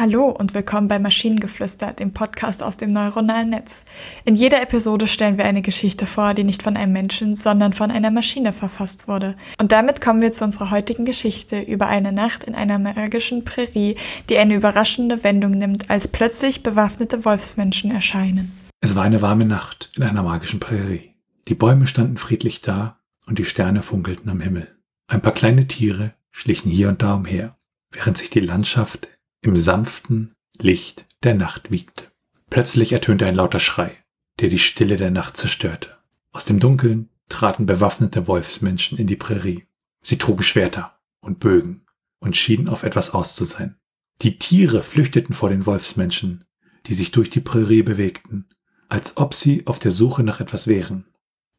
Hallo und willkommen bei Maschinengeflüster, dem Podcast aus dem neuronalen Netz. In jeder Episode stellen wir eine Geschichte vor, die nicht von einem Menschen, sondern von einer Maschine verfasst wurde. Und damit kommen wir zu unserer heutigen Geschichte über eine Nacht in einer magischen Prärie, die eine überraschende Wendung nimmt, als plötzlich bewaffnete Wolfsmenschen erscheinen. Es war eine warme Nacht in einer magischen Prärie. Die Bäume standen friedlich da und die Sterne funkelten am Himmel. Ein paar kleine Tiere schlichen hier und da umher, während sich die Landschaft im sanften Licht der Nacht wiegte. Plötzlich ertönte ein lauter Schrei, der die Stille der Nacht zerstörte. Aus dem Dunkeln traten bewaffnete Wolfsmenschen in die Prärie. Sie trugen Schwerter und Bögen und schienen auf etwas aus zu sein. Die Tiere flüchteten vor den Wolfsmenschen, die sich durch die Prärie bewegten, als ob sie auf der Suche nach etwas wären.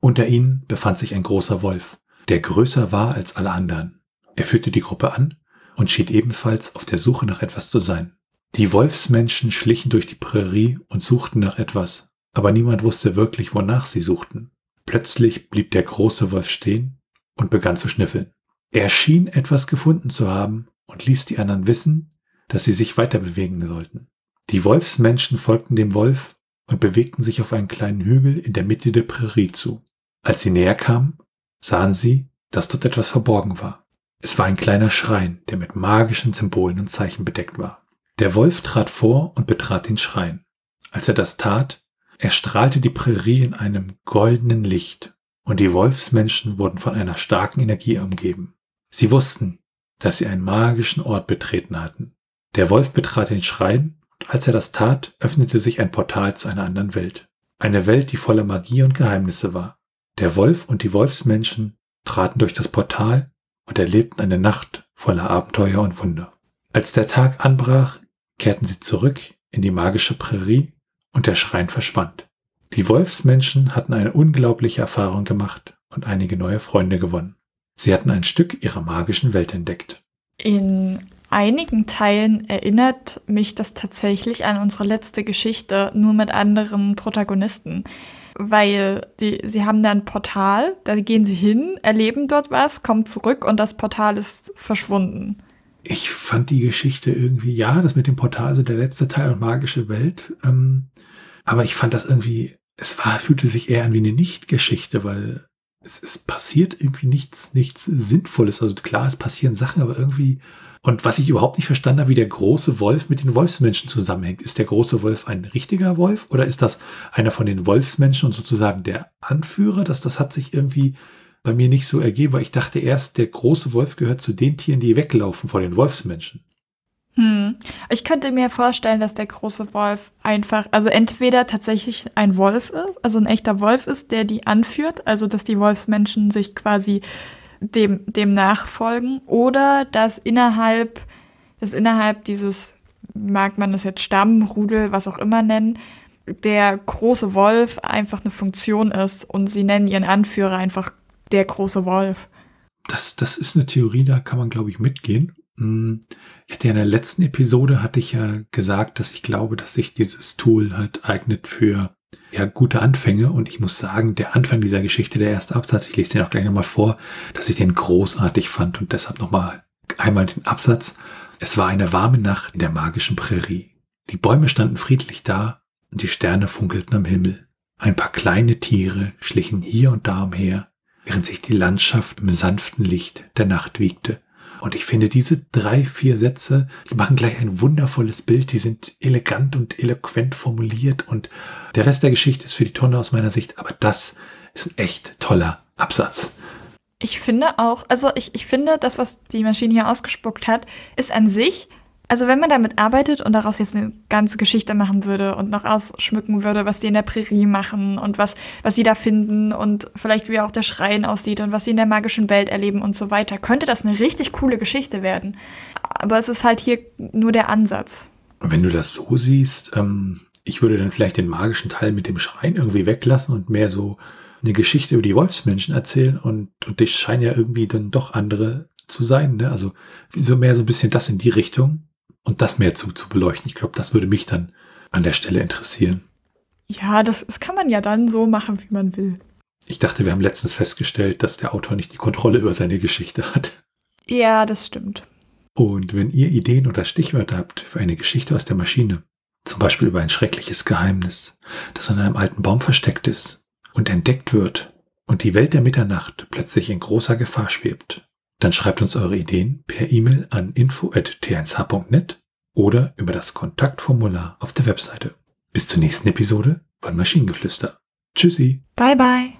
Unter ihnen befand sich ein großer Wolf, der größer war als alle anderen. Er führte die Gruppe an und schien ebenfalls auf der Suche nach etwas zu sein. Die Wolfsmenschen schlichen durch die Prärie und suchten nach etwas, aber niemand wusste wirklich, wonach sie suchten. Plötzlich blieb der große Wolf stehen und begann zu schnüffeln. Er schien etwas gefunden zu haben und ließ die anderen wissen, dass sie sich weiter bewegen sollten. Die Wolfsmenschen folgten dem Wolf und bewegten sich auf einen kleinen Hügel in der Mitte der Prärie zu. Als sie näher kamen, sahen sie, dass dort etwas verborgen war. Es war ein kleiner Schrein, der mit magischen Symbolen und Zeichen bedeckt war. Der Wolf trat vor und betrat den Schrein. Als er das tat, erstrahlte die Prärie in einem goldenen Licht, und die Wolfsmenschen wurden von einer starken Energie umgeben. Sie wussten, dass sie einen magischen Ort betreten hatten. Der Wolf betrat den Schrein, und als er das tat, öffnete sich ein Portal zu einer anderen Welt. Eine Welt, die voller Magie und Geheimnisse war. Der Wolf und die Wolfsmenschen traten durch das Portal und erlebten eine Nacht voller Abenteuer und Wunder. Als der Tag anbrach, kehrten sie zurück in die magische Prärie und der Schrein verschwand. Die Wolfsmenschen hatten eine unglaubliche Erfahrung gemacht und einige neue Freunde gewonnen. Sie hatten ein Stück ihrer magischen Welt entdeckt. In einigen Teilen erinnert mich das tatsächlich an unsere letzte Geschichte, nur mit anderen Protagonisten weil die, sie haben da ein Portal, da gehen sie hin, erleben dort was, kommen zurück und das Portal ist verschwunden. Ich fand die Geschichte irgendwie, ja, das mit dem Portal, also der letzte Teil und magische Welt, ähm, aber ich fand das irgendwie, es war, fühlte sich eher an wie eine Nicht-Geschichte, weil es, es passiert irgendwie nichts, nichts Sinnvolles. Also klar, es passieren Sachen, aber irgendwie und was ich überhaupt nicht verstanden habe, wie der große Wolf mit den Wolfsmenschen zusammenhängt. Ist der große Wolf ein richtiger Wolf oder ist das einer von den Wolfsmenschen und sozusagen der Anführer? Das, das hat sich irgendwie bei mir nicht so ergeben, weil ich dachte erst, der große Wolf gehört zu den Tieren, die weglaufen vor den Wolfsmenschen. Hm. Ich könnte mir vorstellen, dass der große Wolf einfach, also entweder tatsächlich ein Wolf ist, also ein echter Wolf ist, der die anführt, also dass die Wolfsmenschen sich quasi dem, dem nachfolgen oder dass innerhalb, dass innerhalb dieses, mag man das jetzt Stamm, Rudel, was auch immer nennen, der große Wolf einfach eine Funktion ist und sie nennen ihren Anführer einfach der große Wolf. Das, das ist eine Theorie, da kann man, glaube ich, mitgehen. Hm, ich hatte ja in der letzten Episode, hatte ich ja gesagt, dass ich glaube, dass sich dieses Tool halt eignet für ja, gute Anfänge und ich muss sagen, der Anfang dieser Geschichte, der erste Absatz, ich lese den auch gleich nochmal vor, dass ich den großartig fand und deshalb nochmal einmal den Absatz. Es war eine warme Nacht in der magischen Prärie. Die Bäume standen friedlich da und die Sterne funkelten am Himmel. Ein paar kleine Tiere schlichen hier und da umher, während sich die Landschaft im sanften Licht der Nacht wiegte. Und ich finde, diese drei, vier Sätze, die machen gleich ein wundervolles Bild, die sind elegant und eloquent formuliert. Und der Rest der Geschichte ist für die Tonne aus meiner Sicht, aber das ist ein echt toller Absatz. Ich finde auch, also ich, ich finde, das, was die Maschine hier ausgespuckt hat, ist an sich also wenn man damit arbeitet und daraus jetzt eine ganze Geschichte machen würde und noch ausschmücken würde, was die in der Prärie machen und was, was sie da finden und vielleicht wie auch der Schrein aussieht und was sie in der magischen Welt erleben und so weiter, könnte das eine richtig coole Geschichte werden. Aber es ist halt hier nur der Ansatz. Wenn du das so siehst, ähm, ich würde dann vielleicht den magischen Teil mit dem Schrein irgendwie weglassen und mehr so eine Geschichte über die Wolfsmenschen erzählen und, und das scheinen ja irgendwie dann doch andere zu sein, ne? Also so mehr so ein bisschen das in die Richtung und das mehr zu, zu beleuchten. Ich glaube, das würde mich dann an der Stelle interessieren. Ja, das, das kann man ja dann so machen, wie man will. Ich dachte, wir haben letztens festgestellt, dass der Autor nicht die Kontrolle über seine Geschichte hat. Ja, das stimmt. Und wenn ihr Ideen oder Stichwörter habt für eine Geschichte aus der Maschine, zum Beispiel über ein schreckliches Geheimnis, das in einem alten Baum versteckt ist und entdeckt wird und die Welt der Mitternacht plötzlich in großer Gefahr schwebt, dann schreibt uns eure Ideen per E-Mail an info.t1h.net oder über das Kontaktformular auf der Webseite. Bis zur nächsten Episode von Maschinengeflüster. Tschüssi. Bye bye.